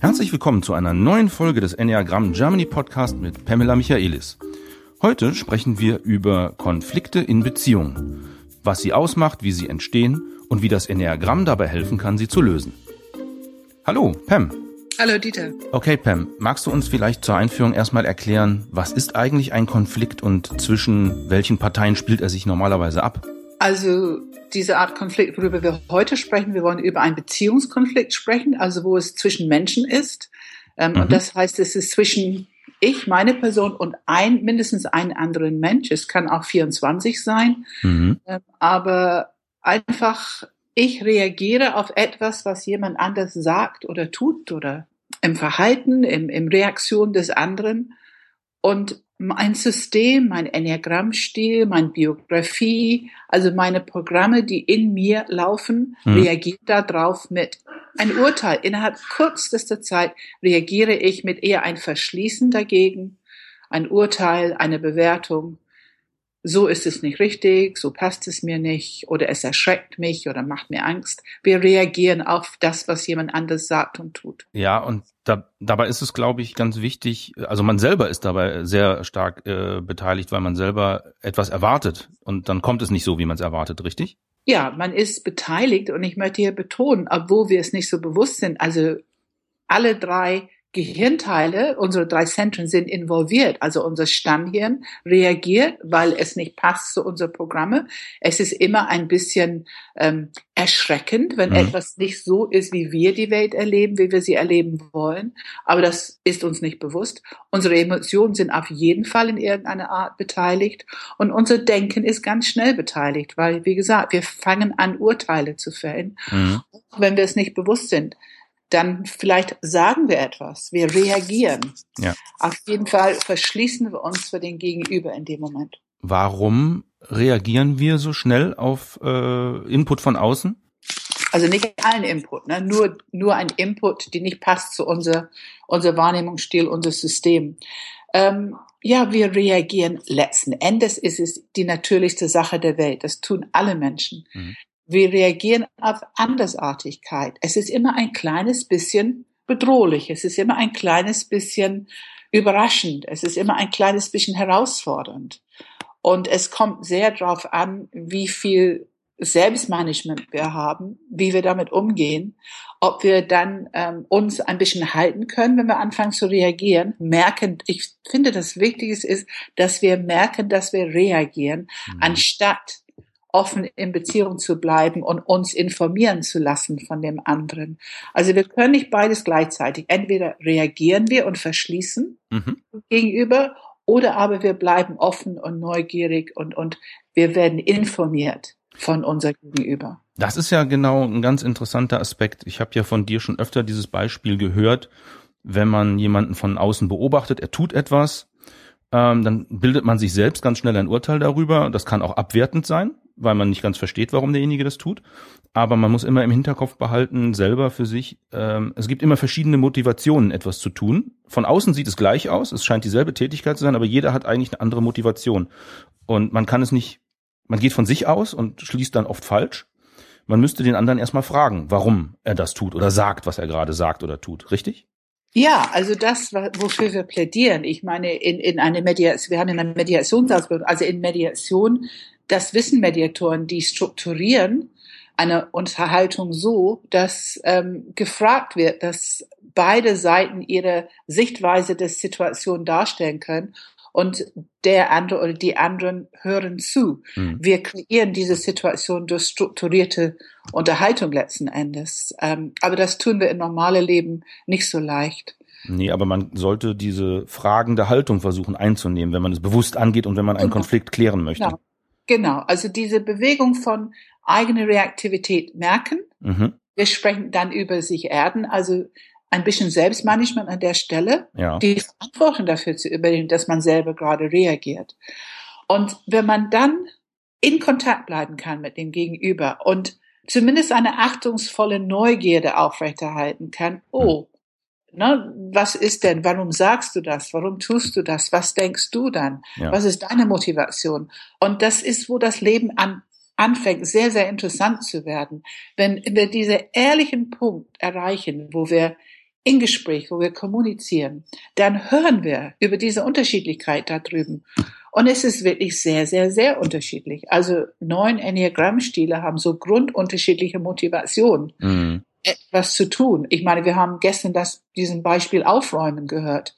Herzlich willkommen zu einer neuen Folge des Enneagramm Germany Podcast mit Pamela Michaelis. Heute sprechen wir über Konflikte in Beziehungen, was sie ausmacht, wie sie entstehen und wie das Enneagramm dabei helfen kann, sie zu lösen. Hallo, Pam. Hallo, Dieter. Okay, Pam, magst du uns vielleicht zur Einführung erstmal erklären, was ist eigentlich ein Konflikt und zwischen welchen Parteien spielt er sich normalerweise ab? Also diese Art Konflikt, worüber wir heute sprechen, wir wollen über einen Beziehungskonflikt sprechen, also wo es zwischen Menschen ist. Ähm, mhm. Und das heißt, es ist zwischen ich, meine Person und ein, mindestens einen anderen Mensch. Es kann auch 24 sein. Mhm. Ähm, aber einfach, ich reagiere auf etwas, was jemand anders sagt oder tut oder im Verhalten, im, im Reaktion des anderen. Und mein System, mein Enneagrammstil, meine Biografie, also meine Programme, die in mir laufen, hm. reagiert darauf mit ein Urteil. Innerhalb kürzester Zeit reagiere ich mit eher ein Verschließen dagegen, ein Urteil, eine Bewertung so ist es nicht richtig, so passt es mir nicht oder es erschreckt mich oder macht mir Angst. Wir reagieren auf das, was jemand anderes sagt und tut. Ja, und da, dabei ist es, glaube ich, ganz wichtig, also man selber ist dabei sehr stark äh, beteiligt, weil man selber etwas erwartet und dann kommt es nicht so, wie man es erwartet, richtig? Ja, man ist beteiligt und ich möchte hier betonen, obwohl wir es nicht so bewusst sind, also alle drei Gehirnteile, unsere drei Zentren sind involviert. Also unser Stammhirn reagiert, weil es nicht passt zu unseren Programme. Es ist immer ein bisschen ähm, erschreckend, wenn mhm. etwas nicht so ist, wie wir die Welt erleben, wie wir sie erleben wollen. Aber das ist uns nicht bewusst. Unsere Emotionen sind auf jeden Fall in irgendeiner Art beteiligt und unser Denken ist ganz schnell beteiligt, weil, wie gesagt, wir fangen an, Urteile zu fällen, mhm. wenn wir es nicht bewusst sind dann vielleicht sagen wir etwas, wir reagieren. Ja. Auf jeden Fall verschließen wir uns für den Gegenüber in dem Moment. Warum reagieren wir so schnell auf äh, Input von außen? Also nicht allen Input, ne? nur, nur ein Input, die nicht passt zu unser, unser Wahrnehmungsstil, unser System. Ähm, ja, wir reagieren letzten Endes ist es die natürlichste Sache der Welt. Das tun alle Menschen. Mhm. Wir reagieren auf Andersartigkeit. Es ist immer ein kleines bisschen bedrohlich. Es ist immer ein kleines bisschen überraschend. Es ist immer ein kleines bisschen herausfordernd. Und es kommt sehr darauf an, wie viel Selbstmanagement wir haben, wie wir damit umgehen, ob wir dann ähm, uns ein bisschen halten können, wenn wir anfangen zu reagieren, merken, ich finde, das Wichtigste ist, dass wir merken, dass wir reagieren, mhm. anstatt offen in Beziehung zu bleiben und uns informieren zu lassen von dem anderen. Also wir können nicht beides gleichzeitig. Entweder reagieren wir und verschließen mhm. gegenüber oder aber wir bleiben offen und neugierig und, und wir werden informiert von unser Gegenüber. Das ist ja genau ein ganz interessanter Aspekt. Ich habe ja von dir schon öfter dieses Beispiel gehört, wenn man jemanden von außen beobachtet, er tut etwas, ähm, dann bildet man sich selbst ganz schnell ein Urteil darüber. Das kann auch abwertend sein weil man nicht ganz versteht, warum derjenige das tut. Aber man muss immer im Hinterkopf behalten, selber für sich, ähm, es gibt immer verschiedene Motivationen, etwas zu tun. Von außen sieht es gleich aus, es scheint dieselbe Tätigkeit zu sein, aber jeder hat eigentlich eine andere Motivation. Und man kann es nicht, man geht von sich aus und schließt dann oft falsch. Man müsste den anderen erstmal fragen, warum er das tut oder sagt, was er gerade sagt oder tut. Richtig? Ja, also das, wofür wir plädieren. Ich meine, in, in eine Mediation, wir haben in einer Mediationsausbildung, also in Mediation das wissen Mediatoren, die strukturieren eine Unterhaltung so, dass ähm, gefragt wird, dass beide Seiten ihre Sichtweise der Situation darstellen können und der andere oder die anderen hören zu. Mhm. Wir kreieren diese Situation durch strukturierte Unterhaltung letzten Endes. Ähm, aber das tun wir im normalen Leben nicht so leicht. Nee, aber man sollte diese fragende Haltung versuchen einzunehmen, wenn man es bewusst angeht und wenn man einen genau. Konflikt klären möchte. Genau. Genau, also diese Bewegung von eigene Reaktivität merken. Mhm. Wir sprechen dann über sich erden, also ein bisschen Selbstmanagement an der Stelle, ja. die Verantwortung dafür zu übernehmen, dass man selber gerade reagiert. Und wenn man dann in Kontakt bleiben kann mit dem Gegenüber und zumindest eine achtungsvolle Neugierde aufrechterhalten kann, oh, Ne, was ist denn? Warum sagst du das? Warum tust du das? Was denkst du dann? Ja. Was ist deine Motivation? Und das ist, wo das Leben an, anfängt, sehr, sehr interessant zu werden. Wenn wir diesen ehrlichen Punkt erreichen, wo wir in Gespräch, wo wir kommunizieren, dann hören wir über diese Unterschiedlichkeit da drüben. Und es ist wirklich sehr, sehr, sehr unterschiedlich. Also neun Enneagramm-Stile haben so grundunterschiedliche Motivationen, mhm. Etwas zu tun. Ich meine, wir haben gestern das, diesen Beispiel Aufräumen gehört.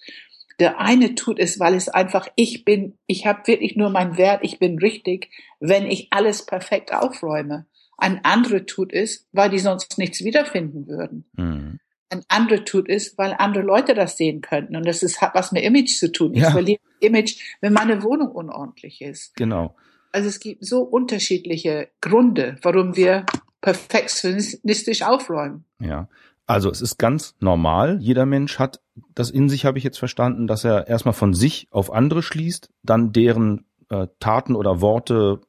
Der eine tut es, weil es einfach, ich bin, ich habe wirklich nur meinen Wert, ich bin richtig, wenn ich alles perfekt aufräume. Ein anderer tut es, weil die sonst nichts wiederfinden würden. Mhm. Ein anderer tut es, weil andere Leute das sehen könnten. Und das ist, hat was mit Image zu tun. Ich ja. verliere Image, wenn meine Wohnung unordentlich ist. Genau. Also es gibt so unterschiedliche Gründe, warum wir perfektionistisch aufräumen. Ja. Also es ist ganz normal. Jeder Mensch hat das in sich, habe ich jetzt verstanden, dass er erstmal von sich auf andere schließt, dann deren äh, Taten oder Worte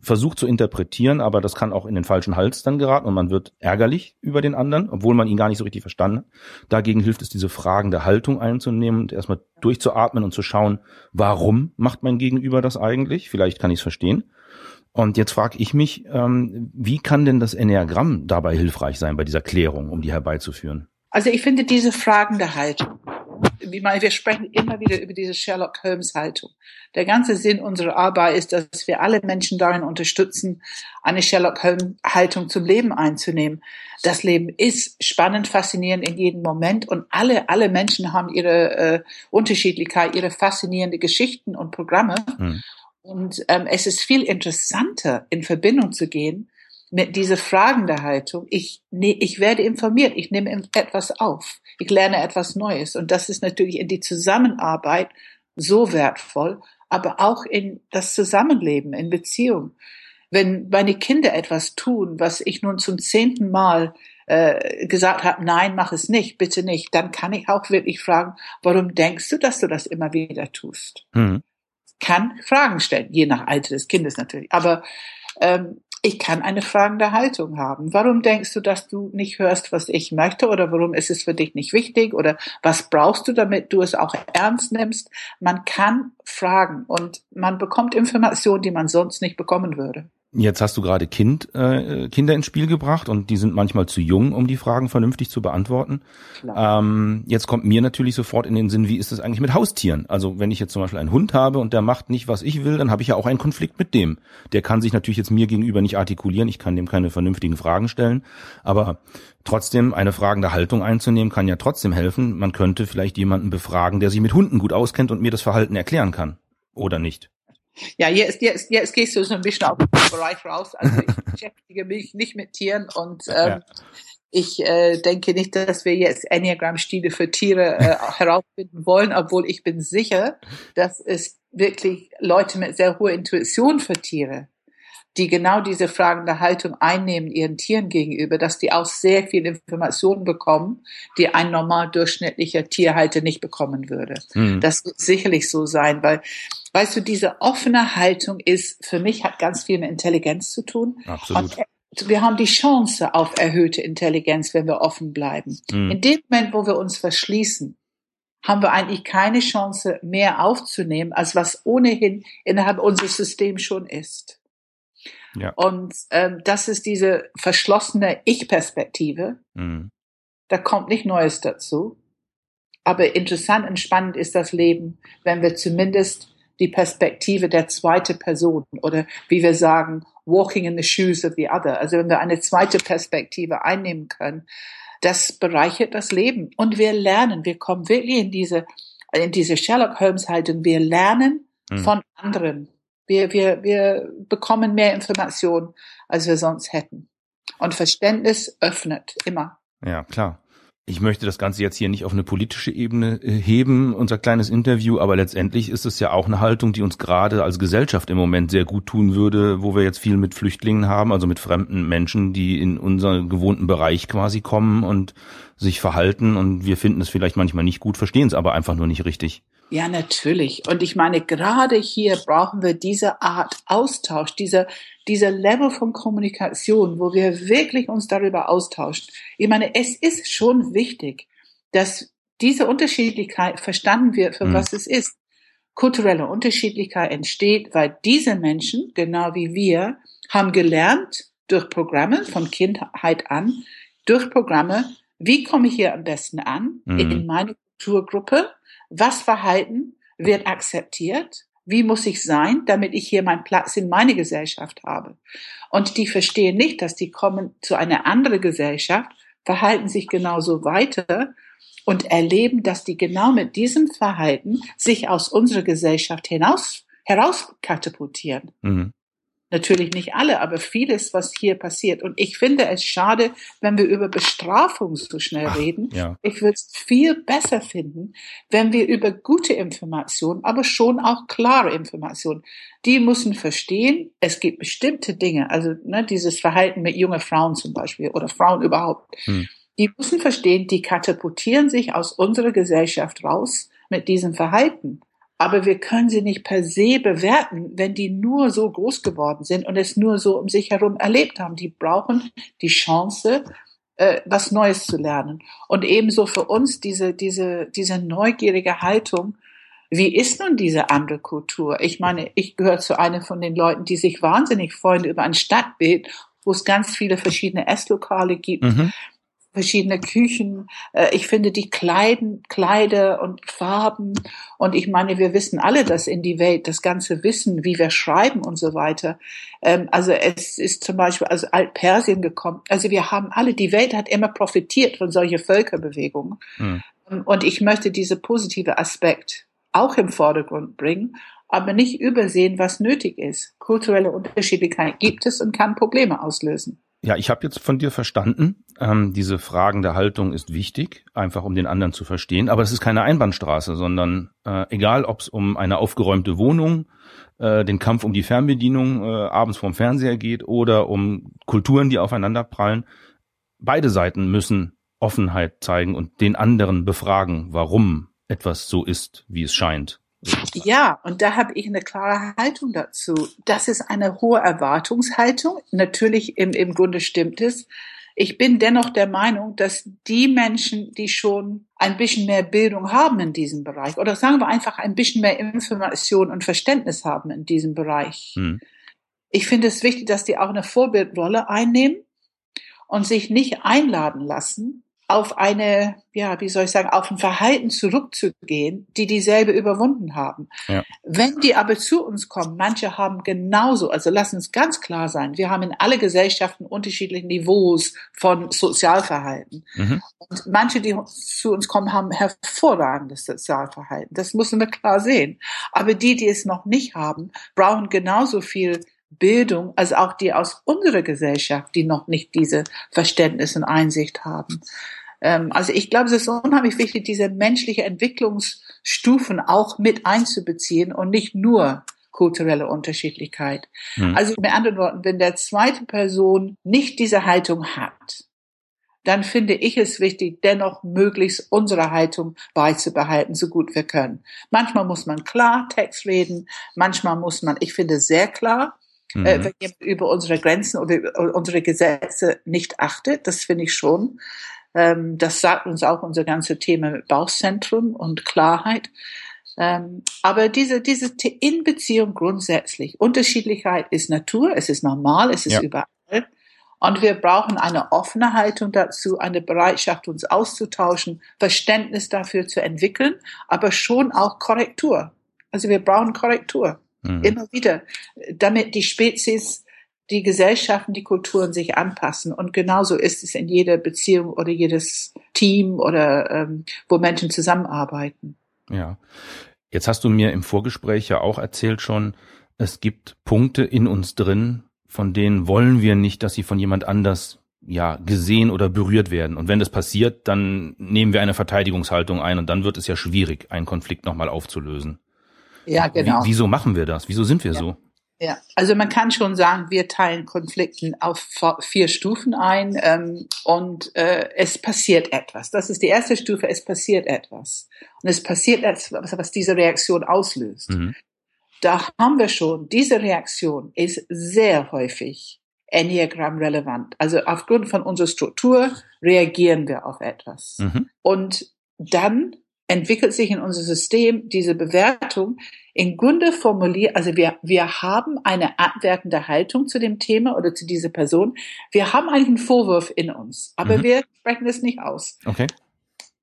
versucht zu interpretieren, aber das kann auch in den falschen Hals dann geraten und man wird ärgerlich über den anderen, obwohl man ihn gar nicht so richtig verstanden hat. Dagegen hilft es, diese fragende Haltung einzunehmen und erstmal durchzuatmen und zu schauen, warum macht mein Gegenüber das eigentlich? Vielleicht kann ich es verstehen. Und jetzt frage ich mich, ähm, wie kann denn das Enneagramm dabei hilfreich sein bei dieser Klärung, um die herbeizuführen? Also ich finde diese fragende Haltung, wie meine, wir sprechen immer wieder über diese Sherlock Holmes Haltung. Der ganze Sinn unserer Arbeit ist, dass wir alle Menschen darin unterstützen, eine Sherlock Holmes Haltung zum Leben einzunehmen. Das Leben ist spannend, faszinierend in jedem Moment und alle, alle Menschen haben ihre äh, Unterschiedlichkeit, ihre faszinierende Geschichten und Programme. Hm. Und ähm, es ist viel interessanter, in Verbindung zu gehen mit dieser fragenden Haltung. Ich, ne, ich werde informiert, ich nehme etwas auf, ich lerne etwas Neues. Und das ist natürlich in die Zusammenarbeit so wertvoll, aber auch in das Zusammenleben, in Beziehung. Wenn meine Kinder etwas tun, was ich nun zum zehnten Mal äh, gesagt habe, nein, mach es nicht, bitte nicht, dann kann ich auch wirklich fragen, warum denkst du, dass du das immer wieder tust? Mhm kann Fragen stellen, je nach Alter des Kindes natürlich. Aber ähm, ich kann eine fragende Haltung haben. Warum denkst du, dass du nicht hörst, was ich möchte? Oder warum ist es für dich nicht wichtig? Oder was brauchst du, damit du es auch ernst nimmst? Man kann fragen und man bekommt Informationen, die man sonst nicht bekommen würde. Jetzt hast du gerade kind, äh, Kinder ins Spiel gebracht und die sind manchmal zu jung, um die Fragen vernünftig zu beantworten. Ähm, jetzt kommt mir natürlich sofort in den Sinn, wie ist es eigentlich mit Haustieren? Also wenn ich jetzt zum Beispiel einen Hund habe und der macht nicht, was ich will, dann habe ich ja auch einen Konflikt mit dem. Der kann sich natürlich jetzt mir gegenüber nicht artikulieren, ich kann dem keine vernünftigen Fragen stellen, aber trotzdem eine fragende Haltung einzunehmen, kann ja trotzdem helfen. Man könnte vielleicht jemanden befragen, der sich mit Hunden gut auskennt und mir das Verhalten erklären kann. Oder nicht? Ja, jetzt, jetzt, jetzt gehst du so ein bisschen auf den Bereich raus. Also ich beschäftige mich nicht mit Tieren und ähm, ja. ich äh, denke nicht, dass wir jetzt Enneagram-Stile für Tiere äh, herausfinden wollen, obwohl ich bin sicher, dass es wirklich Leute mit sehr hoher Intuition für Tiere die genau diese fragende Haltung einnehmen ihren Tieren gegenüber, dass die auch sehr viel Informationen bekommen, die ein normal durchschnittlicher Tierhalter nicht bekommen würde. Mhm. Das wird sicherlich so sein, weil, weißt du, diese offene Haltung ist, für mich hat ganz viel mit Intelligenz zu tun. Absolut. Und wir haben die Chance auf erhöhte Intelligenz, wenn wir offen bleiben. Mhm. In dem Moment, wo wir uns verschließen, haben wir eigentlich keine Chance mehr aufzunehmen, als was ohnehin innerhalb unseres Systems schon ist. Ja. Und ähm, das ist diese verschlossene Ich-Perspektive. Mhm. Da kommt nicht Neues dazu. Aber interessant und spannend ist das Leben, wenn wir zumindest die Perspektive der zweiten Person oder wie wir sagen, walking in the shoes of the other. Also wenn wir eine zweite Perspektive einnehmen können, das bereichert das Leben. Und wir lernen, wir kommen wirklich in diese, in diese Sherlock Holmes Haltung. Wir lernen mhm. von anderen. Wir, wir, wir bekommen mehr Informationen, als wir sonst hätten. Und Verständnis öffnet immer. Ja, klar. Ich möchte das Ganze jetzt hier nicht auf eine politische Ebene äh, heben, unser kleines Interview, aber letztendlich ist es ja auch eine Haltung, die uns gerade als Gesellschaft im Moment sehr gut tun würde, wo wir jetzt viel mit Flüchtlingen haben, also mit fremden Menschen, die in unseren gewohnten Bereich quasi kommen und sich verhalten und wir finden es vielleicht manchmal nicht gut, verstehen es aber einfach nur nicht richtig. Ja, natürlich. Und ich meine, gerade hier brauchen wir diese Art Austausch, diese, diese Level von Kommunikation, wo wir wirklich uns darüber austauschen. Ich meine, es ist schon wichtig, dass diese Unterschiedlichkeit verstanden wird, für mhm. was es ist. Kulturelle Unterschiedlichkeit entsteht, weil diese Menschen, genau wie wir, haben gelernt durch Programme von Kindheit an, durch Programme wie komme ich hier am besten an mhm. in meine Kulturgruppe? Was Verhalten wird akzeptiert? Wie muss ich sein, damit ich hier meinen Platz in meine Gesellschaft habe? Und die verstehen nicht, dass die kommen zu einer anderen Gesellschaft, verhalten sich genauso weiter und erleben, dass die genau mit diesem Verhalten sich aus unserer Gesellschaft hinaus herauskatapultieren. Mhm. Natürlich nicht alle, aber vieles, was hier passiert. Und ich finde es schade, wenn wir über Bestrafung so schnell Ach, reden. Ja. Ich würde es viel besser finden, wenn wir über gute Informationen, aber schon auch klare Informationen. Die müssen verstehen, es gibt bestimmte Dinge, also ne, dieses Verhalten mit jungen Frauen zum Beispiel oder Frauen überhaupt. Hm. Die müssen verstehen, die katapultieren sich aus unserer Gesellschaft raus mit diesem Verhalten. Aber wir können sie nicht per se bewerten, wenn die nur so groß geworden sind und es nur so um sich herum erlebt haben. Die brauchen die Chance, äh, was Neues zu lernen. Und ebenso für uns diese, diese, diese neugierige Haltung. Wie ist nun diese andere Kultur? Ich meine, ich gehöre zu einer von den Leuten, die sich wahnsinnig freuen über ein Stadtbild, wo es ganz viele verschiedene Esslokale gibt. Mhm verschiedene Küchen. Äh, ich finde die Kleiden, Kleider und Farben. Und ich meine, wir wissen alle, dass in die Welt das ganze Wissen, wie wir schreiben und so weiter. Ähm, also es ist zum Beispiel aus Altpersien gekommen. Also wir haben alle, die Welt hat immer profitiert von solchen Völkerbewegungen. Hm. Und ich möchte diese positive Aspekt auch im Vordergrund bringen, aber nicht übersehen, was nötig ist. Kulturelle Unterschiedlichkeit gibt es und kann Probleme auslösen. Ja, ich habe jetzt von dir verstanden, ähm, diese Fragen der Haltung ist wichtig, einfach um den anderen zu verstehen. Aber es ist keine Einbahnstraße, sondern äh, egal, ob es um eine aufgeräumte Wohnung, äh, den Kampf um die Fernbedienung äh, abends vorm Fernseher geht oder um Kulturen, die aufeinander prallen, beide Seiten müssen Offenheit zeigen und den anderen befragen, warum etwas so ist, wie es scheint. Ja, und da habe ich eine klare Haltung dazu. Das ist eine hohe Erwartungshaltung. Natürlich im, im Grunde stimmt es. Ich bin dennoch der Meinung, dass die Menschen, die schon ein bisschen mehr Bildung haben in diesem Bereich, oder sagen wir einfach ein bisschen mehr Information und Verständnis haben in diesem Bereich, hm. ich finde es wichtig, dass die auch eine Vorbildrolle einnehmen und sich nicht einladen lassen, auf eine, ja, wie soll ich sagen, auf ein Verhalten zurückzugehen, die dieselbe überwunden haben. Ja. Wenn die aber zu uns kommen, manche haben genauso, also lass uns ganz klar sein, wir haben in alle Gesellschaften unterschiedliche Niveaus von Sozialverhalten. Mhm. Und manche, die zu uns kommen, haben hervorragendes Sozialverhalten. Das müssen wir klar sehen. Aber die, die es noch nicht haben, brauchen genauso viel Bildung als auch die aus unserer Gesellschaft, die noch nicht diese Verständnis und Einsicht haben. Ähm, also ich glaube, es ist unheimlich wichtig, diese menschliche Entwicklungsstufen auch mit einzubeziehen und nicht nur kulturelle Unterschiedlichkeit. Hm. Also mit anderen Worten, wenn der zweite Person nicht diese Haltung hat, dann finde ich es wichtig, dennoch möglichst unsere Haltung beizubehalten, so gut wir können. Manchmal muss man klar Text reden, manchmal muss man, ich finde sehr klar, mhm. äh, wenn jemand über unsere Grenzen oder unsere Gesetze nicht achtet. Das finde ich schon. Ähm, das sagt uns auch unser ganzes Thema mit Bauchzentrum und Klarheit. Ähm, aber diese, diese in Beziehung grundsätzlich. Unterschiedlichkeit ist Natur, es ist normal, es ist ja. überall. Und wir brauchen eine offene Haltung dazu, eine Bereitschaft, uns auszutauschen, Verständnis dafür zu entwickeln, aber schon auch Korrektur. Also wir brauchen Korrektur. Mhm. Immer wieder, damit die Spezies, die Gesellschaften, die Kulturen sich anpassen. Und genauso ist es in jeder Beziehung oder jedes Team oder ähm, wo Menschen zusammenarbeiten. Ja. Jetzt hast du mir im Vorgespräch ja auch erzählt schon, es gibt Punkte in uns drin, von denen wollen wir nicht, dass sie von jemand anders ja gesehen oder berührt werden. Und wenn das passiert, dann nehmen wir eine Verteidigungshaltung ein und dann wird es ja schwierig, einen Konflikt nochmal aufzulösen. Ja, genau. Wie, wieso machen wir das? Wieso sind wir ja. so? Ja, also man kann schon sagen, wir teilen Konflikten auf vier Stufen ein ähm, und äh, es passiert etwas. Das ist die erste Stufe, es passiert etwas. Und es passiert etwas, was diese Reaktion auslöst. Mhm. Da haben wir schon, diese Reaktion ist sehr häufig Enneagramm relevant. Also aufgrund von unserer Struktur reagieren wir auf etwas. Mhm. Und dann entwickelt sich in unser System diese Bewertung im Grunde formuliert, also wir, wir haben eine abwertende Haltung zu dem Thema oder zu dieser Person. Wir haben eigentlich einen Vorwurf in uns, aber mhm. wir sprechen es nicht aus. Okay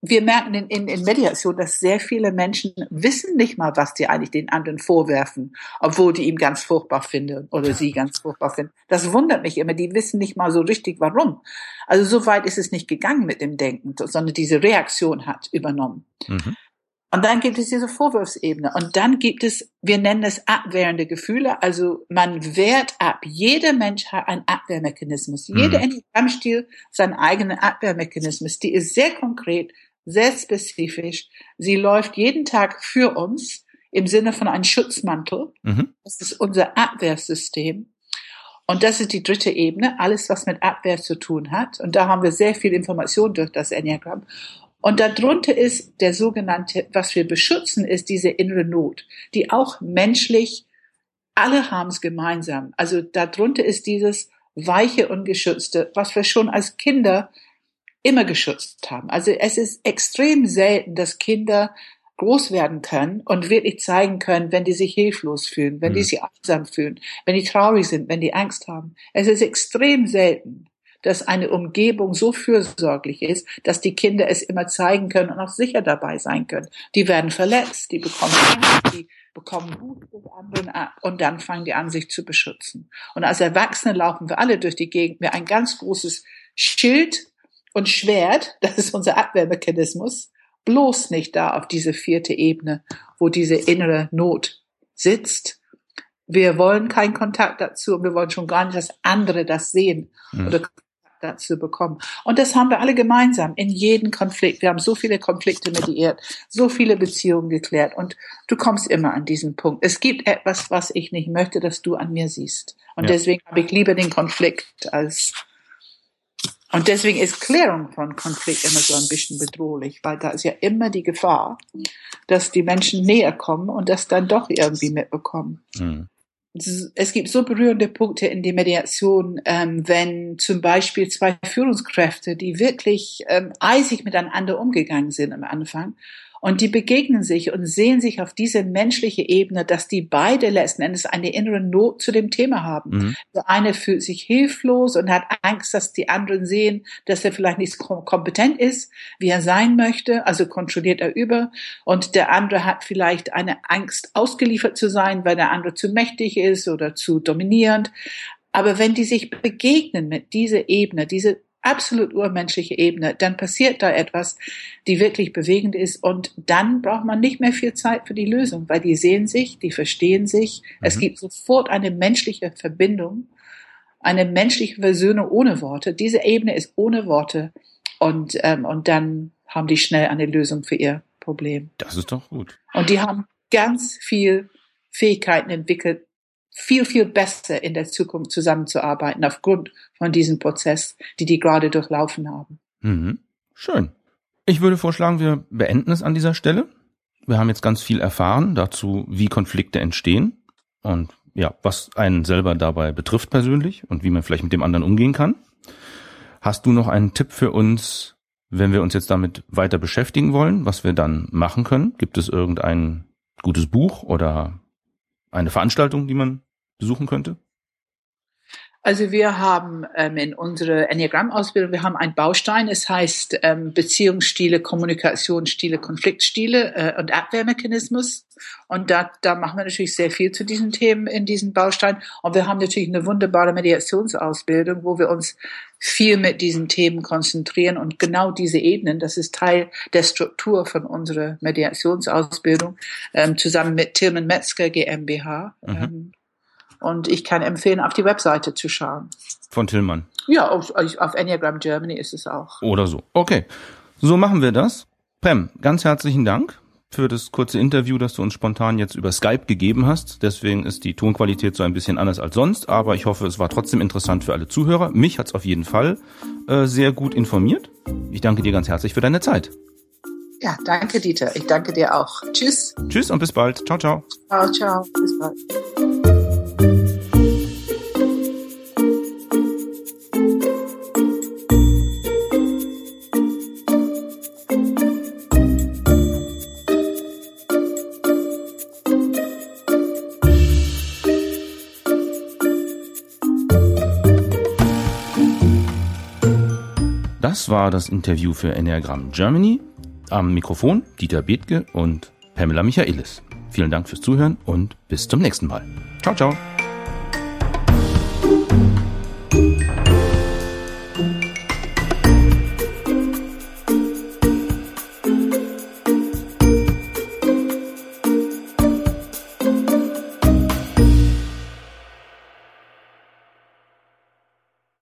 wir merken in, in, in Mediation, dass sehr viele Menschen wissen nicht mal, was die eigentlich den anderen vorwerfen, obwohl die ihm ganz furchtbar finden oder sie ganz furchtbar finden. Das wundert mich immer. Die wissen nicht mal so richtig, warum. Also so weit ist es nicht gegangen mit dem Denken, sondern diese Reaktion hat übernommen. Mhm. Und dann gibt es diese Vorwurfsebene. Und dann gibt es, wir nennen es abwehrende Gefühle. Also man wehrt ab. Jeder Mensch hat einen Abwehrmechanismus. Mhm. Jeder Enneagrammstil seinen eigenen Abwehrmechanismus. Die ist sehr konkret, sehr spezifisch. Sie läuft jeden Tag für uns im Sinne von einem Schutzmantel. Mhm. Das ist unser Abwehrsystem. Und das ist die dritte Ebene, alles, was mit Abwehr zu tun hat. Und da haben wir sehr viel Information durch das Enneagramm. Und darunter ist der sogenannte, was wir beschützen, ist diese innere Not, die auch menschlich, alle haben es gemeinsam. Also darunter ist dieses weiche, ungeschützte, was wir schon als Kinder immer geschützt haben. Also es ist extrem selten, dass Kinder groß werden können und wirklich zeigen können, wenn die sich hilflos fühlen, wenn mhm. die sich einsam fühlen, wenn die traurig sind, wenn die Angst haben. Es ist extrem selten, dass eine Umgebung so fürsorglich ist, dass die Kinder es immer zeigen können und auch sicher dabei sein können. Die werden verletzt, die bekommen Angst, die bekommen Wut des anderen ab und dann fangen die an, sich zu beschützen. Und als Erwachsene laufen wir alle durch die Gegend mit ein ganz großes Schild und Schwert, das ist unser Abwehrmechanismus, bloß nicht da auf diese vierte Ebene, wo diese innere Not sitzt. Wir wollen keinen Kontakt dazu und wir wollen schon gar nicht, dass andere das sehen mhm. oder dazu bekommen. Und das haben wir alle gemeinsam in jedem Konflikt. Wir haben so viele Konflikte mediiert, so viele Beziehungen geklärt und du kommst immer an diesen Punkt. Es gibt etwas, was ich nicht möchte, dass du an mir siehst. Und ja. deswegen habe ich lieber den Konflikt als und deswegen ist Klärung von Konflikt immer so ein bisschen bedrohlich, weil da ist ja immer die Gefahr, dass die Menschen näher kommen und das dann doch irgendwie mitbekommen. Mhm. Es gibt so berührende Punkte in der Mediation, ähm, wenn zum Beispiel zwei Führungskräfte, die wirklich ähm, eisig miteinander umgegangen sind am Anfang und die begegnen sich und sehen sich auf diese menschliche Ebene, dass die beide letzten Endes eine innere Not zu dem Thema haben. Mhm. Der eine fühlt sich hilflos und hat Angst, dass die anderen sehen, dass er vielleicht nicht kompetent ist, wie er sein möchte, also kontrolliert er über. Und der andere hat vielleicht eine Angst, ausgeliefert zu sein, weil der andere zu mächtig ist oder zu dominierend. Aber wenn die sich begegnen mit dieser Ebene, diese absolut urmenschliche Ebene, dann passiert da etwas, die wirklich bewegend ist und dann braucht man nicht mehr viel Zeit für die Lösung, weil die sehen sich, die verstehen sich, mhm. es gibt sofort eine menschliche Verbindung, eine menschliche Versöhnung ohne Worte. Diese Ebene ist ohne Worte und, ähm, und dann haben die schnell eine Lösung für ihr Problem. Das ist doch gut. Und die haben ganz viel Fähigkeiten entwickelt, viel, viel besser in der Zukunft zusammenzuarbeiten aufgrund von diesem Prozess, die die gerade durchlaufen haben. Mhm. Schön. Ich würde vorschlagen, wir beenden es an dieser Stelle. Wir haben jetzt ganz viel erfahren dazu, wie Konflikte entstehen und ja, was einen selber dabei betrifft persönlich und wie man vielleicht mit dem anderen umgehen kann. Hast du noch einen Tipp für uns, wenn wir uns jetzt damit weiter beschäftigen wollen, was wir dann machen können? Gibt es irgendein gutes Buch oder eine Veranstaltung, die man besuchen könnte? Also wir haben ähm, in unserer Enneagramm-Ausbildung, wir haben einen Baustein, es heißt ähm, Beziehungsstile, Kommunikationsstile, Konfliktstile äh, und Abwehrmechanismus. Und da, da machen wir natürlich sehr viel zu diesen Themen in diesem Baustein. Und wir haben natürlich eine wunderbare Mediationsausbildung, wo wir uns viel mit diesen Themen konzentrieren. Und genau diese Ebenen, das ist Teil der Struktur von unserer Mediationsausbildung, ähm, zusammen mit Tilman Metzger GmbH. Mhm. Ähm, und ich kann empfehlen, auf die Webseite zu schauen. Von Tillmann. Ja, auf, auf Enneagram Germany ist es auch. Oder so. Okay. So machen wir das. Prem, ganz herzlichen Dank für das kurze Interview, das du uns spontan jetzt über Skype gegeben hast. Deswegen ist die Tonqualität so ein bisschen anders als sonst, aber ich hoffe, es war trotzdem interessant für alle Zuhörer. Mich hat's auf jeden Fall äh, sehr gut informiert. Ich danke dir ganz herzlich für deine Zeit. Ja, danke Dieter. Ich danke dir auch. Tschüss. Tschüss und bis bald. Ciao, ciao. Ciao, ciao. Bis bald. Das war das Interview für Enneagram Germany. Am Mikrofon Dieter Bethke und Pamela Michaelis. Vielen Dank fürs Zuhören und bis zum nächsten Mal. Ciao, ciao.